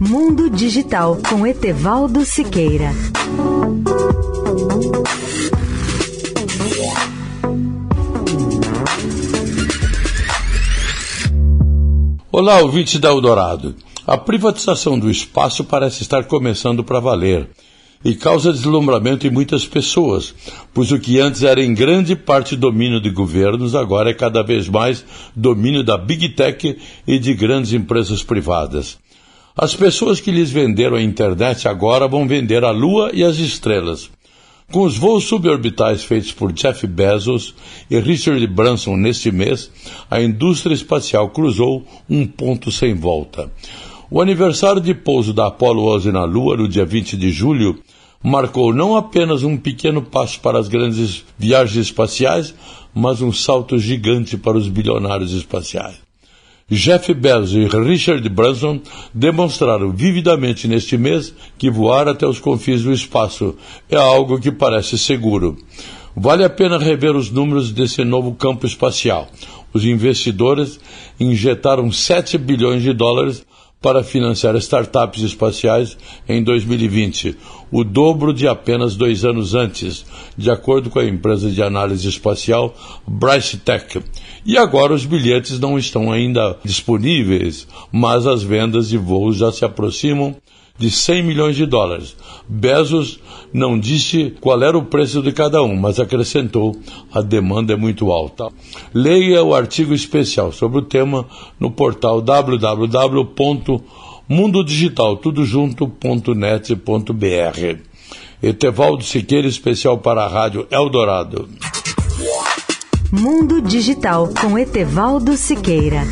Mundo Digital com Etevaldo Siqueira. Olá, ouvinte da Eldorado. A privatização do espaço parece estar começando para valer e causa deslumbramento em muitas pessoas, pois o que antes era em grande parte domínio de governos, agora é cada vez mais domínio da Big Tech e de grandes empresas privadas. As pessoas que lhes venderam a internet agora vão vender a Lua e as estrelas. Com os voos suborbitais feitos por Jeff Bezos e Richard Branson neste mês, a indústria espacial cruzou um ponto sem volta. O aniversário de pouso da Apollo 11 na Lua, no dia 20 de julho, marcou não apenas um pequeno passo para as grandes viagens espaciais, mas um salto gigante para os bilionários espaciais. Jeff Bezos e Richard Branson demonstraram vividamente neste mês que voar até os confins do espaço é algo que parece seguro. Vale a pena rever os números desse novo campo espacial. Os investidores injetaram 7 bilhões de dólares para financiar startups espaciais em 2020, o dobro de apenas dois anos antes, de acordo com a empresa de análise espacial Tech. E agora os bilhetes não estão ainda disponíveis, mas as vendas de voos já se aproximam de 100 milhões de dólares. Bezos não disse qual era o preço de cada um, mas acrescentou: a demanda é muito alta. Leia o artigo especial sobre o tema no portal www.mundodigitaltudojunto.net.br. Etevaldo Siqueira, especial para a Rádio Eldorado. Mundo Digital com Etevaldo Siqueira.